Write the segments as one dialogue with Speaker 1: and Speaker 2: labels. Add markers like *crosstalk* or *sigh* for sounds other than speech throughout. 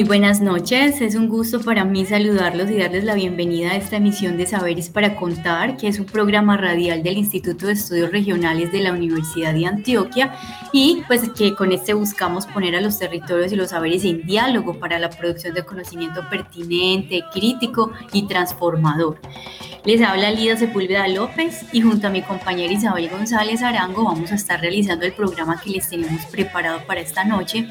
Speaker 1: Muy buenas noches, es un gusto para mí saludarlos y darles la bienvenida a esta emisión de Saberes para Contar, que es un programa radial del Instituto de Estudios Regionales de la Universidad de Antioquia y pues que con este buscamos poner a los territorios y los saberes en diálogo para la producción de conocimiento pertinente, crítico y transformador. Les habla Lida Sepúlveda López y junto a mi compañera Isabel González Arango vamos a estar realizando el programa que les tenemos preparado para esta noche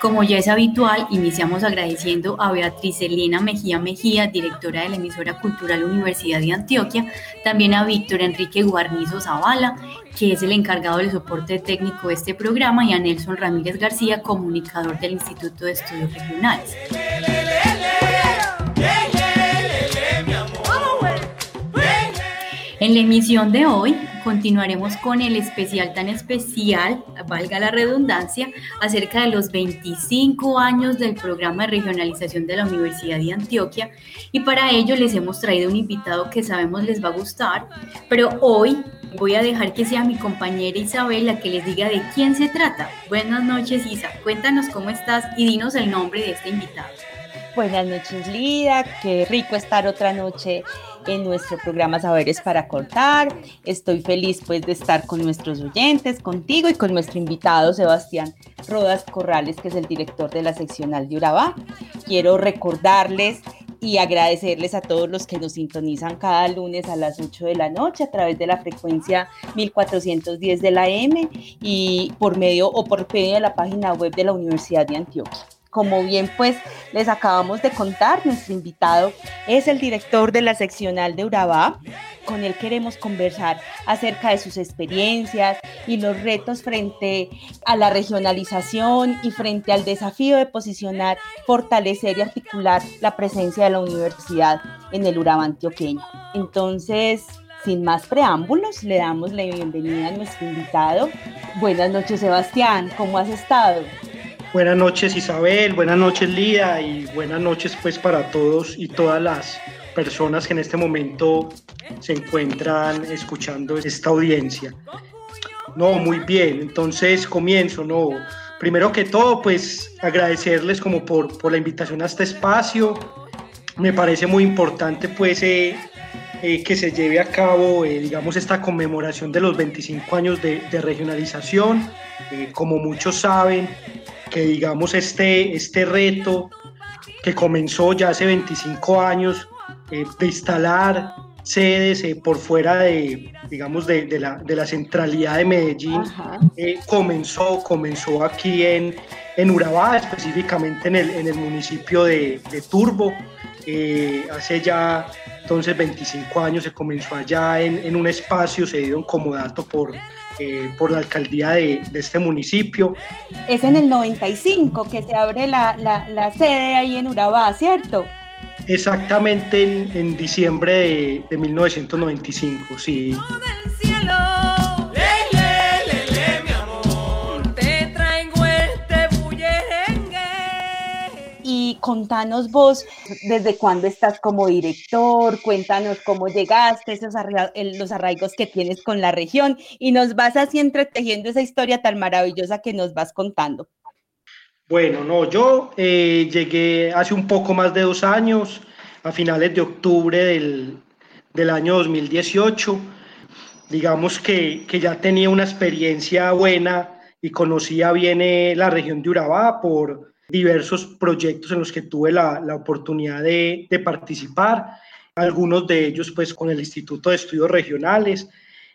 Speaker 1: como ya es habitual, iniciamos agradeciendo a Beatriz Elena Mejía Mejía, directora de la emisora cultural Universidad de Antioquia, también a Víctor Enrique Guarnizo Zavala, que es el encargado del soporte técnico de este programa, y a Nelson Ramírez García, comunicador del Instituto de Estudios Regionales. En la emisión de hoy continuaremos con el especial tan especial, valga la redundancia, acerca de los 25 años del programa de regionalización de la Universidad de Antioquia y para ello les hemos traído un invitado que sabemos les va a gustar, pero hoy voy a dejar que sea mi compañera Isabel la que les diga de quién se trata. Buenas noches Isa, cuéntanos cómo estás y dinos el nombre de este invitado.
Speaker 2: Buenas noches Lida, qué rico estar otra noche en nuestro programa Saberes para Cortar. Estoy feliz pues de estar con nuestros oyentes, contigo y con nuestro invitado Sebastián Rodas Corrales, que es el director de la seccional de Urabá. Quiero recordarles y agradecerles a todos los que nos sintonizan cada lunes a las 8 de la noche a través de la frecuencia 1410 de la M y por medio o por medio de la página web de la Universidad de Antioquia. Como bien pues les acabamos de contar, nuestro invitado es el director de la seccional de Urabá. Con él queremos conversar acerca de sus experiencias y los retos frente a la regionalización y frente al desafío de posicionar, fortalecer y articular la presencia de la universidad en el Urabá antioqueño. Entonces, sin más preámbulos, le damos la bienvenida a nuestro invitado. Buenas noches, Sebastián, ¿cómo has estado?
Speaker 3: Buenas noches Isabel, buenas noches Lía y buenas noches pues para todos y todas las personas que en este momento se encuentran escuchando esta audiencia. No, muy bien, entonces comienzo, no. Primero que todo, pues agradecerles como por, por la invitación a este espacio. Me parece muy importante pues eh, eh, que se lleve a cabo, eh, digamos, esta conmemoración de los 25 años de, de regionalización. como muchos saben, que digamos este, este reto que comenzó ya hace 25 años eh, de instalar sedes eh, por fuera de, digamos, de, de, la, de la, centralidad de Medellín, eh, comenzó, comenzó aquí en, en Urabá, específicamente en el, en el municipio de, de Turbo. hace ya entonces 25 años se comenzó allá en, en un espacio cedido en comodato por, eh, por la alcaldía de, de, este municipio.
Speaker 2: Es en el 95 que se abre la, la, la sede ahí en Urabá, ¿cierto?
Speaker 3: Exactamente en, en diciembre de, de 1995, sí.
Speaker 2: Contanos vos desde cuándo estás como director, cuéntanos cómo llegaste, esos los arraigos que tienes con la región y nos vas así entretejiendo esa historia tan maravillosa que nos vas contando.
Speaker 3: Bueno, no, yo eh, llegué hace un poco más de dos años, a finales de octubre del, del año 2018. Digamos que, que, ya tenía una experiencia buena y conocía bien eh, la región de Urabá por, diversos proyectos en los que tuve la, la oportunidad de, de, participar, algunos de ellos pues con el Instituto de Estudios Regionales,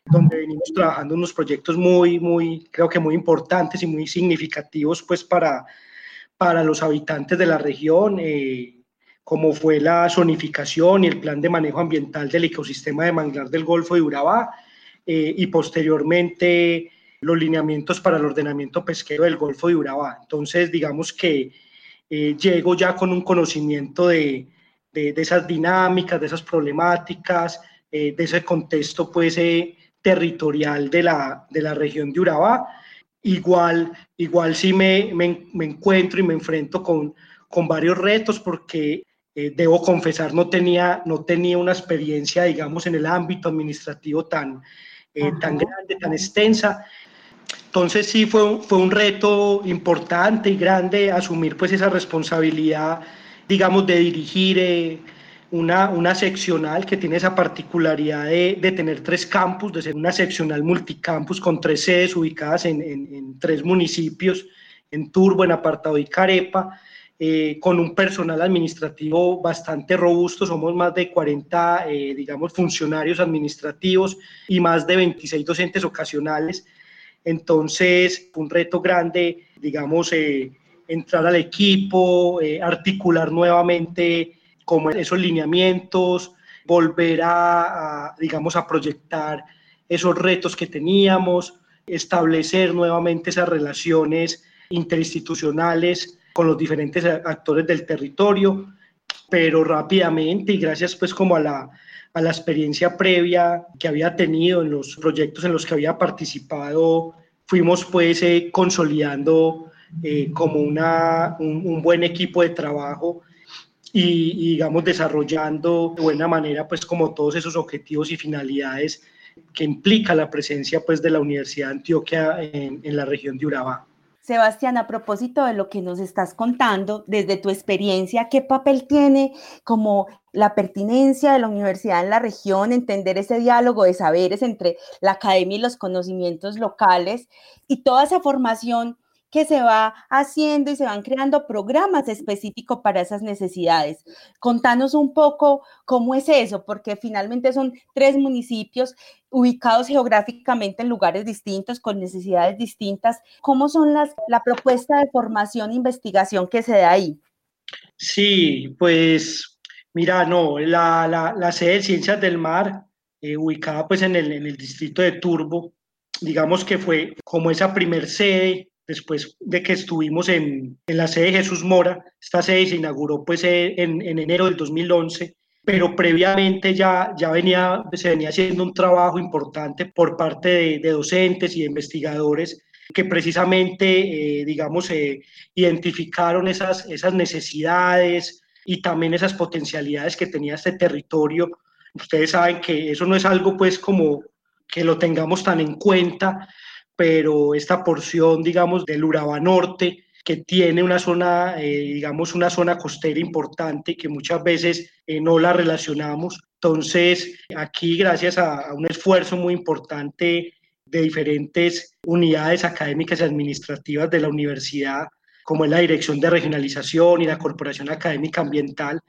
Speaker 3: donde venimos trabajando unos proyectos muy, muy, creo que muy importantes y muy significativos pues para, para los habitantes de la región, eh, como fue la zonificación y el plan de manejo ambiental del ecosistema de manglar del Golfo de Urabá eh, y posteriormente los lineamientos para el ordenamiento pesquero del Golfo de Urabá. Entonces, digamos que eh, llego ya con un conocimiento de, de, esas dinámicas, de esas problemáticas, eh, de ese contexto pues, territorial de la, de la región de Urabá. Igual, igual sí me, me, me encuentro y me enfrento con, con varios retos porque eh, debo confesar, no tenía, no tenía una experiencia, digamos, en el ámbito administrativo tan, eh, tan grande, tan extensa. Entonces sí fue, fue un reto importante y grande asumir pues esa responsabilidad, digamos, de dirigir eh, una, una seccional que tiene esa particularidad de, de, tener tres campus, de ser una seccional multicampus con tres sedes ubicadas en, en, en tres municipios, en Turbo, en Apartado y Carepa eh, con un personal administrativo bastante robusto, somos más de 40, eh, digamos, funcionarios administrativos y más de 26 docentes ocasionales. Entonces, un reto grande, digamos, eh, entrar al equipo, articular nuevamente como esos lineamientos, volver a, a, digamos, a proyectar esos retos que teníamos, establecer nuevamente esas relaciones interinstitucionales con los diferentes actores del territorio, pero rápidamente y gracias pues como a la, a la experiencia previa que había tenido en los proyectos en los que había participado, fuimos pues eh, consolidando eh, como una, un, buen equipo de trabajo y, y, digamos desarrollando de buena manera pues como todos esos objetivos y finalidades que implica la presencia pues de la Universidad de Antioquia en, en la región de Urabá.
Speaker 2: Sebastián, a propósito de lo que nos estás contando, desde tu experiencia, ¿qué papel tiene como la pertinencia de la universidad en la región, entender ese diálogo de saberes entre la academia y los conocimientos locales y toda esa formación que se va haciendo y se van creando programas específicos para esas necesidades. Contanos un poco cómo es eso, porque finalmente son tres municipios ubicados geográficamente en lugares distintos, con necesidades distintas. ¿Cómo son las, la propuesta de formación e investigación que se da ahí?
Speaker 3: Sí, pues mira, no, la, la, sede de Ciencias del Mar, eh, ubicada pues en el, en el distrito de Turbo, digamos que fue como esa primer sede después de que estuvimos en, en, la sede de Jesús Mora. Esta sede se inauguró pues en, en enero del 2011, pero previamente ya, ya venía, se venía haciendo un trabajo importante por parte de, de docentes y de investigadores que precisamente, eh, digamos, eh, identificaron esas, esas necesidades y también esas potencialidades que tenía este territorio. Ustedes saben que eso no es algo pues como que lo tengamos tan en cuenta, pero esta porción, digamos, del Urabá Norte, que tiene una zona, eh, digamos, una zona costera importante que muchas veces eh, no la relacionamos. Entonces, aquí, gracias a, a, un esfuerzo muy importante de diferentes unidades académicas y administrativas de la universidad, como es la Dirección de Regionalización y la Corporación Académica Ambiental,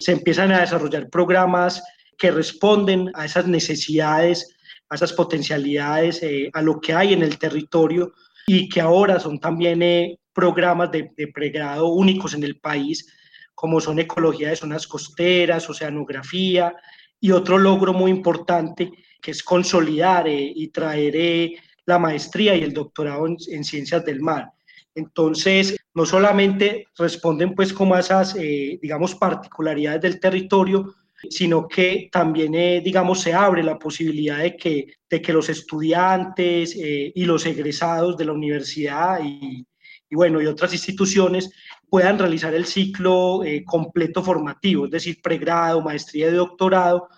Speaker 3: se empiezan a desarrollar programas que responden a esas necesidades a esas potencialidades, eh, a lo que hay en el territorio y que ahora son también eh, programas de, pregrado únicos en el país, como son ecología de zonas costeras, oceanografía y otro logro muy importante que es consolidar eh, y traer la maestría y el doctorado en, en, ciencias del mar. Entonces, no solamente responden pues como a esas, digamos, particularidades del territorio, sino que también, eh, digamos, se abre la posibilidad de que, de que los estudiantes eh, y los egresados de la universidad y, y, bueno, y otras instituciones puedan realizar el ciclo eh, completo formativo, es decir, pregrado, maestría y doctorado,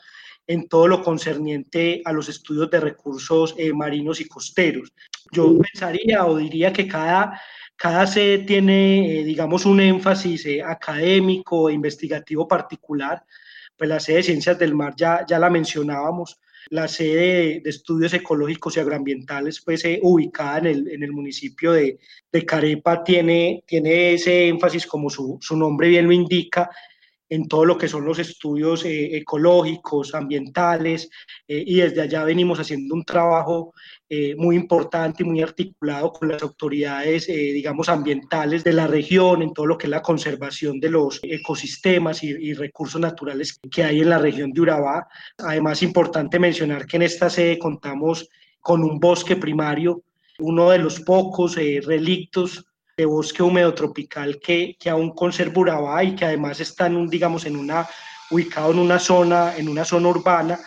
Speaker 3: en todo lo concerniente a los estudios de recursos marinos y costeros. Yo pensaría o diría que cada, cada sede tiene, eh, digamos, un énfasis eh, académico e investigativo particular, pues la sede de Ciencias del Mar ya, ya la mencionábamos, la sede de, estudios ecológicos y agroambientales, pues eh, ubicada en el, en el municipio de, de, Carepa, tiene, tiene ese énfasis, como su, su nombre bien lo indica, en todo lo que son los estudios eh, ecológicos, ambientales, eh, y desde allá venimos haciendo un trabajo eh, muy importante y muy articulado con las autoridades, digamos, ambientales de la región, en todo lo que es la conservación de los ecosistemas y, y, recursos naturales que hay en la región de Urabá. Además, importante mencionar que en esta sede contamos con un bosque primario, uno de los pocos relictos de bosque húmedo tropical que, que aún conserva Urabá y que además está en un, digamos, en una, ubicado en una zona, en una zona urbana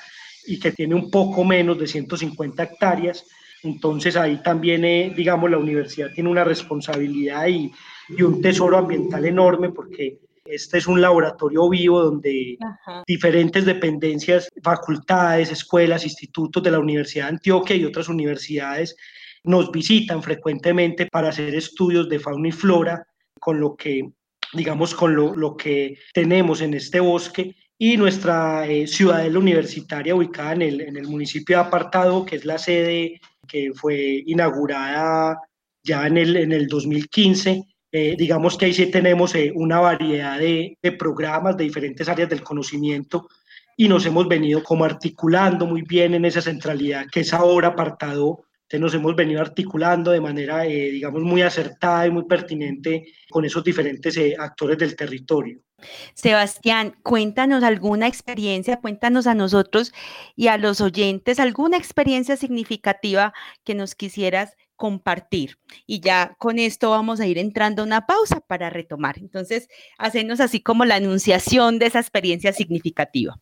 Speaker 3: y que tiene un poco menos de 150 hectáreas. Entonces ahí también, eh, digamos, la universidad tiene una responsabilidad y, y, un tesoro ambiental enorme porque este es un laboratorio vivo donde diferentes dependencias, facultades, escuelas, institutos de la Universidad de Antioquia y otras universidades nos visitan frecuentemente para hacer estudios de fauna y flora, con lo que, digamos, con lo, que tenemos en este bosque y nuestra eh, ciudadela universitaria ubicada en el, en el municipio de Apartado, que es la sede que fue inaugurada ya en el, en el 2015. Eh, digamos que ahí sí tenemos eh, una variedad de, de, programas de diferentes áreas del conocimiento y nos hemos venido como articulando muy bien en esa centralidad que es ahora apartado entonces nos hemos venido articulando de manera, eh, digamos, muy acertada y muy pertinente con esos diferentes eh, actores del territorio.
Speaker 2: Sebastián, cuéntanos alguna experiencia, cuéntanos a nosotros y a los oyentes alguna experiencia significativa que nos quisieras compartir. Y ya con esto vamos a ir entrando a una pausa para retomar. Entonces, hacernos así como la anunciación de esa experiencia significativa.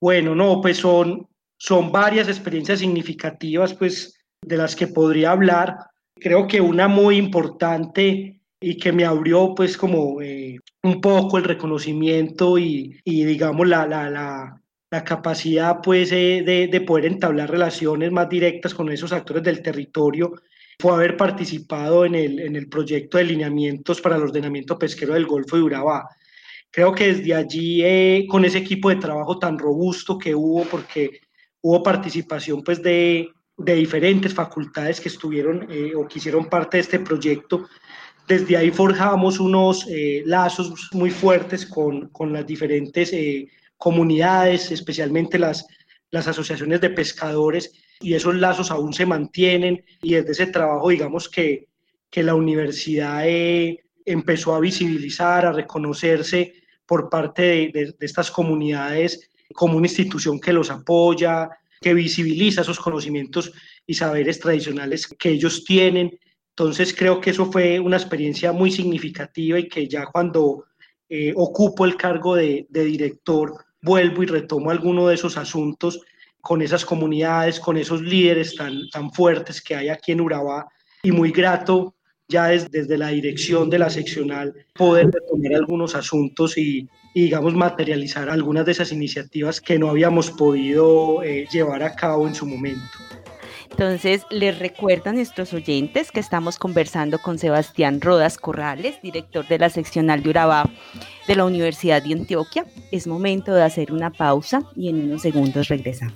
Speaker 3: Bueno, no, pues son, son varias experiencias significativas, pues de las que podría hablar. Creo que una muy importante y que me abrió pues como eh, un poco el reconocimiento y, y digamos la, la, la, la, capacidad pues eh, de, de, poder entablar relaciones más directas con esos actores del territorio fue haber participado en el, en el proyecto de lineamientos para el ordenamiento pesquero del Golfo de Urabá. Creo que desde allí, eh, con ese equipo de trabajo tan robusto que hubo, porque hubo participación pues de, de diferentes facultades que estuvieron eh, o que hicieron parte de este proyecto. Desde ahí forjamos unos eh, lazos muy fuertes con, con las diferentes eh, comunidades, especialmente las, las asociaciones de pescadores, y esos lazos aún se mantienen y desde ese trabajo, digamos que, que la universidad empezó a visibilizar, a reconocerse por parte de, estas comunidades como una institución que los apoya, que visibiliza esos conocimientos y saberes tradicionales que ellos tienen. Entonces creo que eso fue una experiencia muy significativa y que ya cuando eh, ocupo el cargo de, director vuelvo y retomo alguno de esos asuntos con esas comunidades, con esos líderes tan, tan fuertes que hay aquí en Urabá y muy grato ya desde, desde la dirección de la seccional poder retomar algunos asuntos y, y, digamos, materializar algunas de esas iniciativas que no habíamos podido eh, llevar a cabo en su momento.
Speaker 2: Entonces, les recuerdo a nuestros oyentes que estamos conversando con Sebastián Rodas Corrales, director de la seccional de Urabá de la Universidad de Antioquia. Es momento de hacer una pausa y en unos segundos regresamos.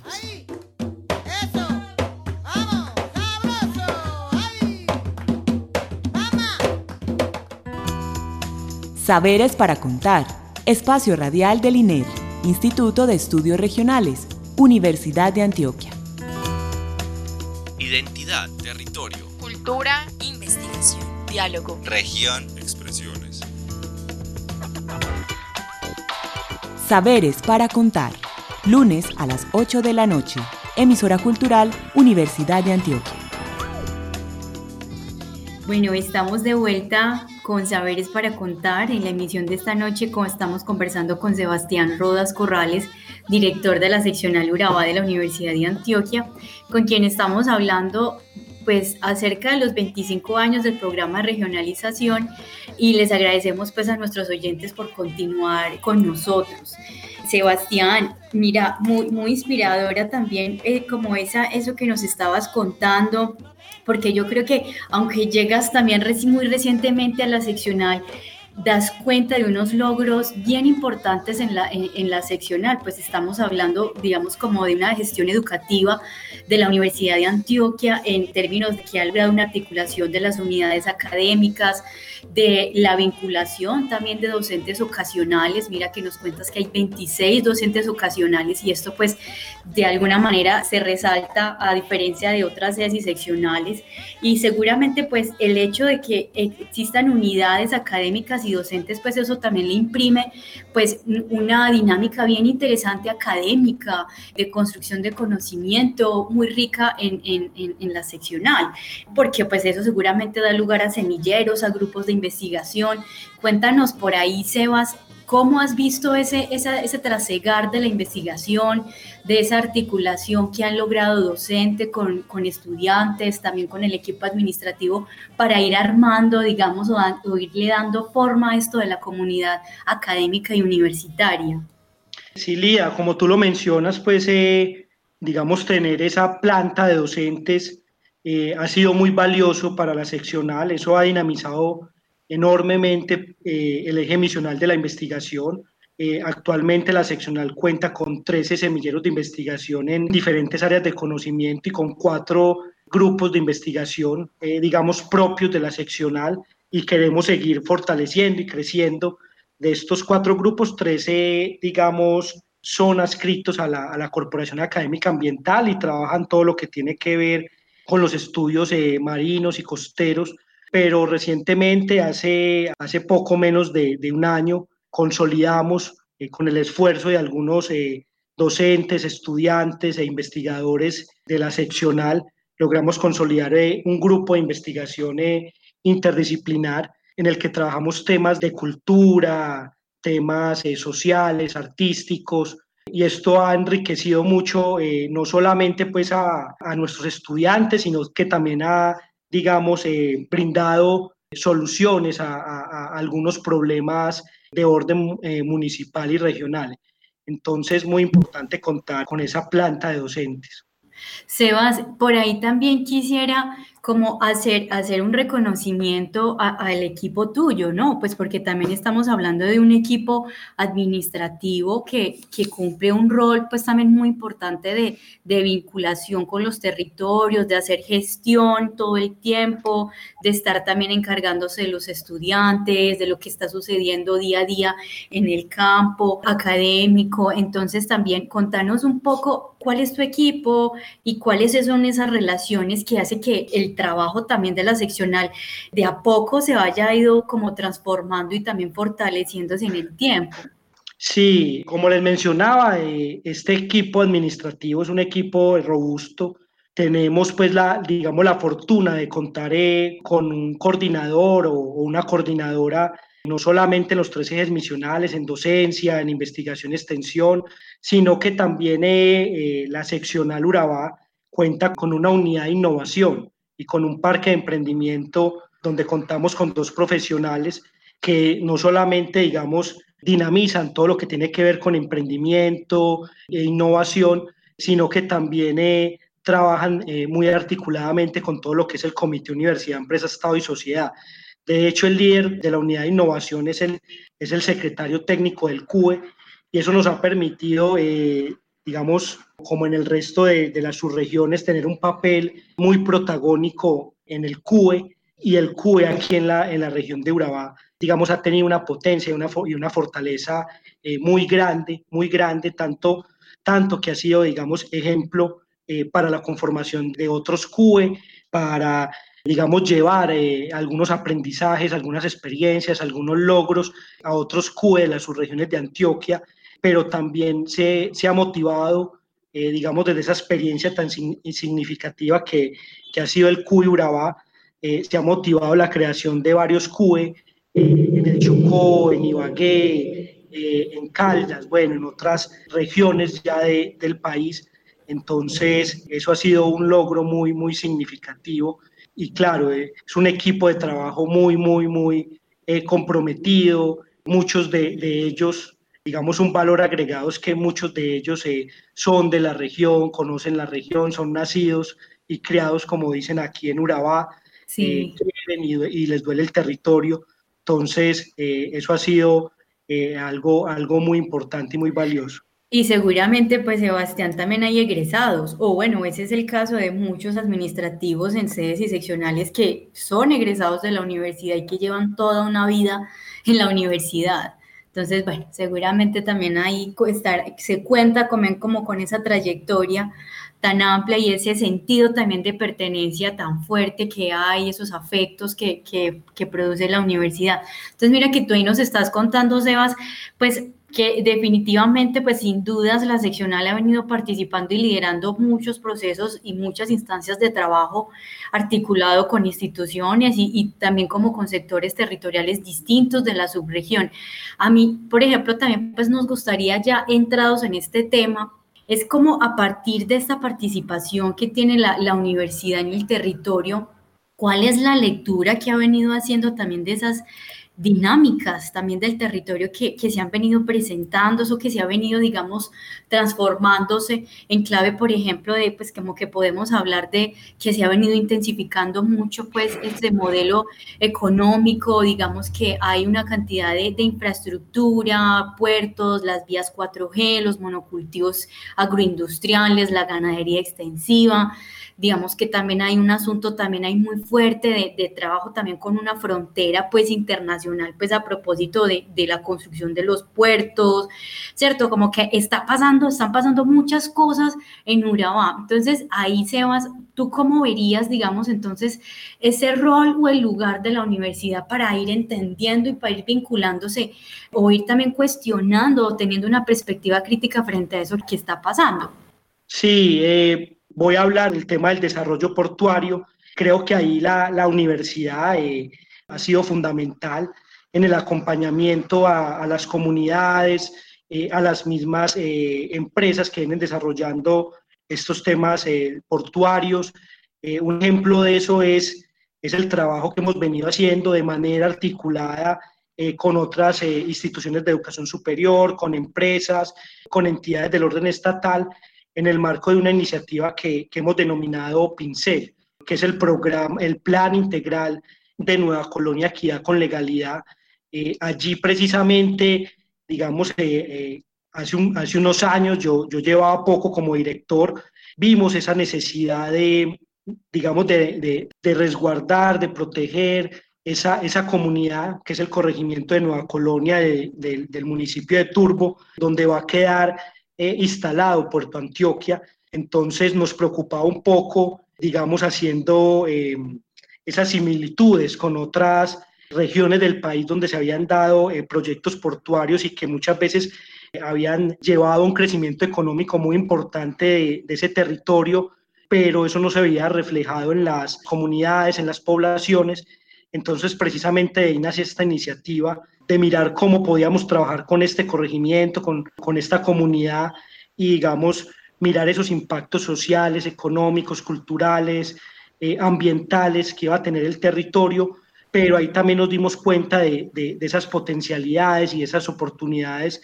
Speaker 4: Saberes para contar. Espacio radial del INER, Instituto de Estudios Regionales, Universidad de Antioquia.
Speaker 5: Identidad, territorio,
Speaker 6: cultura, investigación, diálogo,
Speaker 5: región, expresiones.
Speaker 4: Saberes para contar. Lunes a las 8 de la noche. Emisora Cultural, Universidad de Antioquia.
Speaker 1: Bueno, estamos de vuelta con Saberes para Contar. En la emisión de esta noche estamos conversando con Sebastián Rodas Corrales, director de la seccional Urabá de la Universidad de Antioquia, con quien estamos hablando pues acerca de los 25 años del programa regionalización y les agradecemos pues a nuestros oyentes por continuar con nosotros. Sebastián, mira, muy, muy inspiradora también eh, como esa, eso que nos estabas contando porque yo creo que aunque llegas también muy recientemente a la seccional, das cuenta de unos logros bien importantes en la, en, la seccional, pues estamos hablando, digamos, como de una gestión educativa de la Universidad de Antioquia en términos de que ha logrado una articulación de las unidades académicas, de la vinculación también de docentes ocasionales. Mira que nos cuentas que hay 26 docentes ocasionales y esto pues de alguna manera se resalta a diferencia de otras sedes seccionales y seguramente pues el hecho de que existan unidades académicas y docentes pues eso también le imprime pues una dinámica bien interesante académica de construcción de conocimiento muy rica en, en, la seccional porque pues eso seguramente da lugar a semilleros, a grupos de investigación. Cuéntanos por ahí, Sebas, ¿cómo has visto ese, ese trasegar de la investigación, de esa articulación que han logrado docente con, con estudiantes, también con el equipo administrativo, para ir armando, digamos, o, irle dando forma a esto de la comunidad académica y universitaria?
Speaker 3: Sí, Lía, como tú lo mencionas, pues, eh, digamos, tener esa planta de docentes eh, ha sido muy valioso para la seccional, eso ha dinamizado enormemente eh, el eje misional de la investigación. Eh, actualmente la seccional cuenta con 13 semilleros de investigación en diferentes áreas de conocimiento y con cuatro grupos de investigación, digamos, propios de la seccional y queremos seguir fortaleciendo y creciendo. De estos cuatro grupos, 13, digamos, son adscritos a la, a la Corporación Académica Ambiental y trabajan todo lo que tiene que ver con los estudios eh, marinos y costeros, pero recientemente, hace, hace poco menos de, un año, consolidamos eh, con el esfuerzo de algunos eh, docentes, estudiantes e investigadores de la seccional, logramos consolidar un grupo de investigación interdisciplinar en el que trabajamos temas de cultura, temas sociales, artísticos, y esto ha enriquecido mucho eh, no solamente pues a, a, nuestros estudiantes, sino que también ha, digamos, eh, brindado soluciones a, a, algunos problemas de orden eh, municipal y regional. Entonces, muy importante contar con esa planta de docentes.
Speaker 1: Sebas, por ahí también quisiera como hacer, hacer un reconocimiento al equipo tuyo, ¿no? Pues porque también estamos hablando de un equipo administrativo que, que cumple un rol pues también muy importante de, de, vinculación con los territorios, de hacer gestión todo el tiempo, de estar también encargándose de los estudiantes, de lo que está sucediendo día a día en el campo académico. Entonces también contanos un poco cuál es tu equipo y cuáles son esas relaciones que hace que el trabajo también de la seccional de a poco se vaya ido como transformando y también fortaleciéndose en el tiempo.
Speaker 3: Sí, como les mencionaba, eh, este equipo administrativo es un equipo robusto. Tenemos pues la, digamos, la fortuna de contar eh, con un coordinador o, una coordinadora no solamente en los tres ejes misionales, en docencia, en investigación extensión, sino que también eh, la seccional Urabá cuenta con una unidad de innovación y con un parque de emprendimiento donde contamos con dos profesionales que no solamente, digamos, dinamizan todo lo que tiene que ver con emprendimiento e innovación, sino que también eh, trabajan eh, muy articuladamente con todo lo que es el Comité Universidad, Empresa, Estado y Sociedad. De hecho, el líder de la unidad de innovación es el, es el secretario técnico del CUE y eso nos ha permitido eh, digamos, como en el resto de, las subregiones, tener un papel muy protagónico en el CUE y el CUE aquí en la, en la región de Urabá, digamos, ha tenido una potencia y una, y una fortaleza eh, muy grande, muy grande, tanto, tanto que ha sido, digamos, ejemplo eh, para la conformación de otros CUE, para digamos, llevar eh, algunos aprendizajes, algunas experiencias, algunos logros a otros CUE de las subregiones de Antioquia pero también se, se ha motivado, eh, digamos, desde esa experiencia tan significativa que, que ha sido el CUE Urabá, eh, se ha motivado la creación de varios CUE eh, en el Chocó, en Ibagué, en Caldas, bueno, en otras regiones ya de, del país. Entonces, eso ha sido un logro muy, muy significativo. Y claro, es un equipo de trabajo muy, muy, muy comprometido. Muchos de, de ellos digamos, un valor agregado es que muchos de ellos eh, son de la región, conocen la región, son nacidos y criados, como dicen aquí en Urabá,
Speaker 1: sí.
Speaker 3: eh, y, les duele el territorio. Entonces, eh, eso ha sido eh, algo, algo muy importante y muy valioso.
Speaker 1: Y seguramente, pues Sebastián, también hay egresados, o bueno, ese es el caso de muchos administrativos en sedes y seccionales que son egresados de la universidad y que llevan toda una vida en la universidad. Entonces, bueno, seguramente también ahí se cuenta como, como con esa trayectoria tan amplia y ese sentido también de pertenencia tan fuerte que hay, esos afectos que, que, que produce la universidad. Entonces, mira que tú ahí nos estás contando, Sebas, pues que definitivamente, pues sin dudas, la seccional ha venido participando y liderando muchos procesos y muchas instancias de trabajo articulado con instituciones y, también como con sectores territoriales distintos de la subregión. A mí, por ejemplo, también pues nos gustaría ya entrados en este tema, es como a partir de esta participación que tiene la, la universidad en el territorio, ¿cuál es la lectura que ha venido haciendo también de esas dinámicas también del territorio que, que, se han venido presentando, o que se ha venido, digamos, transformándose en clave, por ejemplo, de, pues, como que podemos hablar de que se ha venido intensificando mucho, pues, este modelo económico, digamos que hay una cantidad de, de infraestructura, puertos, las vías 4G, los monocultivos agroindustriales, la ganadería extensiva, digamos que también hay un asunto, también hay muy fuerte de, de trabajo también con una frontera, pues, internacional pues a propósito de, de, la construcción de los puertos, ¿cierto? Como que está pasando, están pasando muchas cosas en Urabá. Entonces, ahí, Sebas, ¿tú cómo verías, digamos, entonces, ese rol o el lugar de la universidad para ir entendiendo y para ir vinculándose o ir también cuestionando o teniendo una perspectiva crítica frente a eso que está pasando?
Speaker 3: Sí, eh, voy a hablar del tema del desarrollo portuario. Creo que ahí la, la universidad... Eh, ha sido fundamental en el acompañamiento a, las comunidades, eh, a las mismas eh, empresas que vienen desarrollando estos temas eh, portuarios. un ejemplo de eso es, es el trabajo que hemos venido haciendo de manera articulada con otras instituciones de educación superior, con empresas, con entidades del orden estatal, en el marco de una iniciativa que, que hemos denominado PINCEL, que es el programa, el plan integral de Nueva Colonia Equidad con Legalidad. Eh, allí precisamente, digamos, eh, eh, hace, hace unos años, yo, yo llevaba poco como director, vimos esa necesidad de, digamos, de, de, resguardar, de proteger esa, esa, comunidad, que es el corregimiento de Nueva Colonia del municipio de Turbo, donde va a quedar instalado Puerto Antioquia. Entonces nos preocupaba un poco, digamos, haciendo esas similitudes con otras regiones del país donde se habían dado eh, proyectos portuarios y que muchas veces eh, habían llevado a un crecimiento económico muy importante de, ese territorio, pero eso no se había reflejado en las comunidades, en las poblaciones. Entonces, precisamente de ahí nace esta iniciativa de mirar cómo podíamos trabajar con este corregimiento, con, con esta comunidad y, digamos, mirar esos impactos sociales, económicos, culturales, eh, ambientales que iba a tener el territorio, pero ahí también nos dimos cuenta de, de, esas potencialidades y esas oportunidades,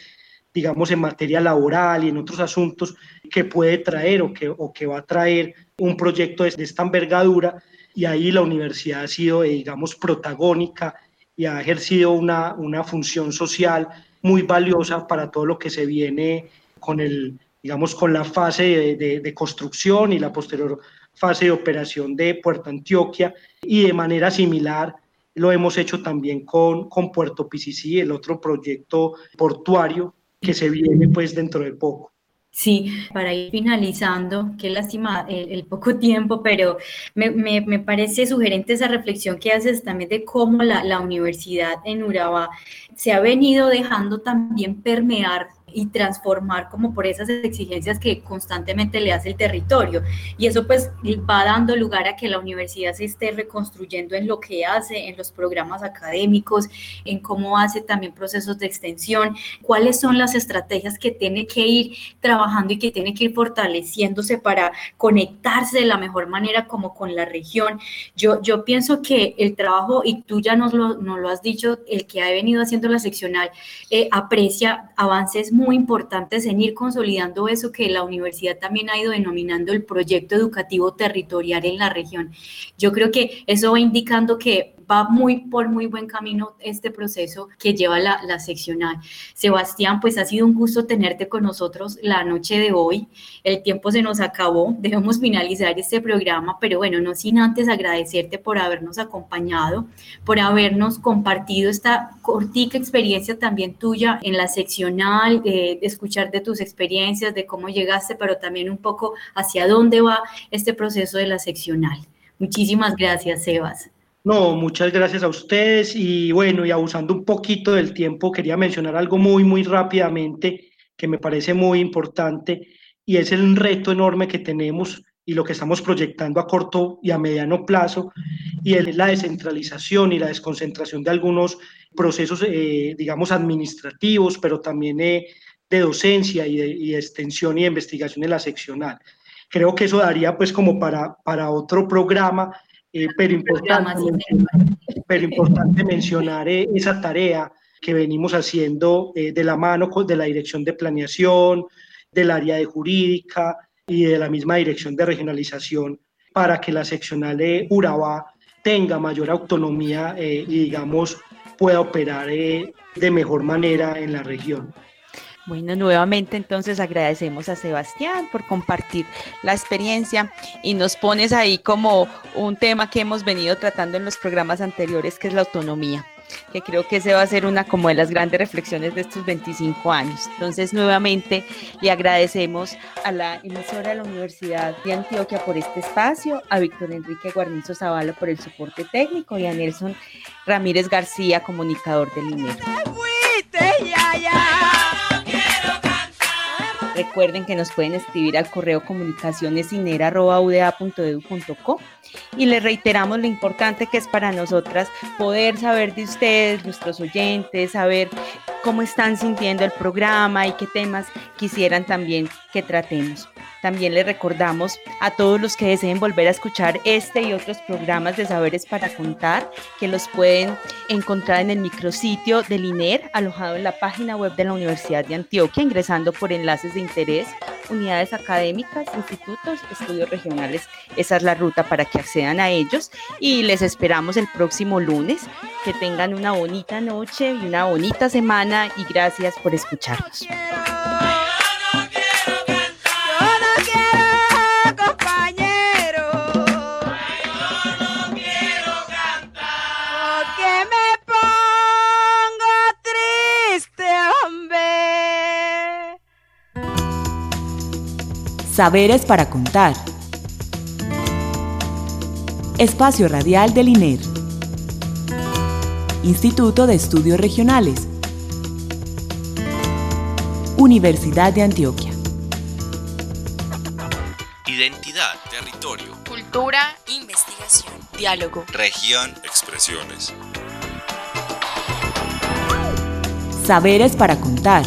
Speaker 3: digamos, en materia laboral y en otros asuntos que puede traer o que, o que va a traer un proyecto de, esta envergadura. Y ahí la universidad ha sido, eh, digamos, protagónica y ha ejercido una, una función social muy valiosa para todo lo que se viene con el, digamos, con la fase de, construcción y la posterior fase de operación de Puerto Antioquia y de manera similar lo hemos hecho también con, con Puerto Picicí, el otro proyecto portuario que se viene pues dentro de poco.
Speaker 1: Sí, para ir finalizando, qué lástima el, poco *laughs* tiempo, pero me, me, me, parece sugerente esa reflexión que haces también de cómo la, la universidad en Urabá se ha venido dejando también permear y transformar como por esas exigencias que constantemente le hace el territorio. Y eso pues va dando lugar a que la universidad se esté reconstruyendo en lo que hace, en los programas académicos, en cómo hace también procesos de extensión, cuáles son las estrategias que tiene que ir trabajando y que tiene que ir fortaleciéndose para conectarse de la mejor manera como con la región. Yo, yo pienso que el trabajo, y tú ya nos lo, nos lo has dicho, el que ha venido haciendo la seccional, eh, aprecia avances muy muy importantes en ir consolidando eso que la universidad también ha ido denominando el proyecto educativo territorial en la región. Yo creo que eso va indicando que va muy por muy buen camino este proceso que lleva la, la seccional. Sebastián, pues ha sido un gusto tenerte con nosotros la noche de hoy. El tiempo se nos acabó, *laughs* debemos finalizar este programa, pero bueno, no sin antes agradecerte por habernos acompañado, por habernos compartido esta cortica experiencia también tuya en la seccional, de escuchar de tus experiencias, de cómo llegaste, pero también un poco hacia dónde va este proceso de la seccional. Muchísimas gracias, Sebas.
Speaker 3: No, muchas gracias a ustedes y bueno, y abusando un poquito del tiempo, quería mencionar algo muy, muy rápidamente que me parece muy importante y es el reto enorme que tenemos y lo que estamos proyectando a corto y a mediano plazo, y es la descentralización y la desconcentración de algunos procesos, eh, digamos, administrativos, pero también eh, de docencia y de, extensión y de investigación en la seccional. Creo que eso daría pues como para, para otro programa, eh, pero, importante, pero importante mencionar esa tarea que venimos haciendo de la mano de la Dirección de Planeación, del área de jurídica, y de la misma dirección de regionalización para que la seccional de Urabá tenga mayor autonomía eh, y, digamos, pueda operar eh, de mejor manera en la región.
Speaker 2: Bueno, nuevamente entonces agradecemos a Sebastián por compartir la experiencia y nos pones ahí como un tema que hemos venido tratando en los programas anteriores, que es la autonomía que creo que ese va a ser una como de las grandes reflexiones de estos 25 años. Entonces, nuevamente le agradecemos a la emisora de la Universidad de Antioquia por este espacio, a Víctor Enrique Guarnizo Zavala por el soporte técnico y a Nelson Ramírez García, comunicador del INER. Recuerden que nos pueden escribir al correo comunicacionesinera.uda.edu.co y les reiteramos lo importante que es para nosotras poder saber de ustedes, nuestros oyentes, saber cómo están sintiendo el programa y qué temas quisieran también que tratemos. También les recordamos a todos los que deseen volver a escuchar este y otros programas de Saberes para Contar, que los pueden encontrar en el micrositio del INER, alojado en la página web de la Universidad de Antioquia, ingresando por enlaces de interés, unidades académicas, institutos, estudios regionales. Esa es la ruta para que accedan a ellos y les esperamos el próximo lunes. Que tengan una bonita noche y una bonita y gracias por escucharnos.
Speaker 4: Saberes para contar. Espacio Radial del INER. Instituto de Estudios Regionales. Universidad de Antioquia.
Speaker 5: Identidad, territorio,
Speaker 6: cultura, investigación, diálogo,
Speaker 5: región, expresiones.
Speaker 4: Saberes para contar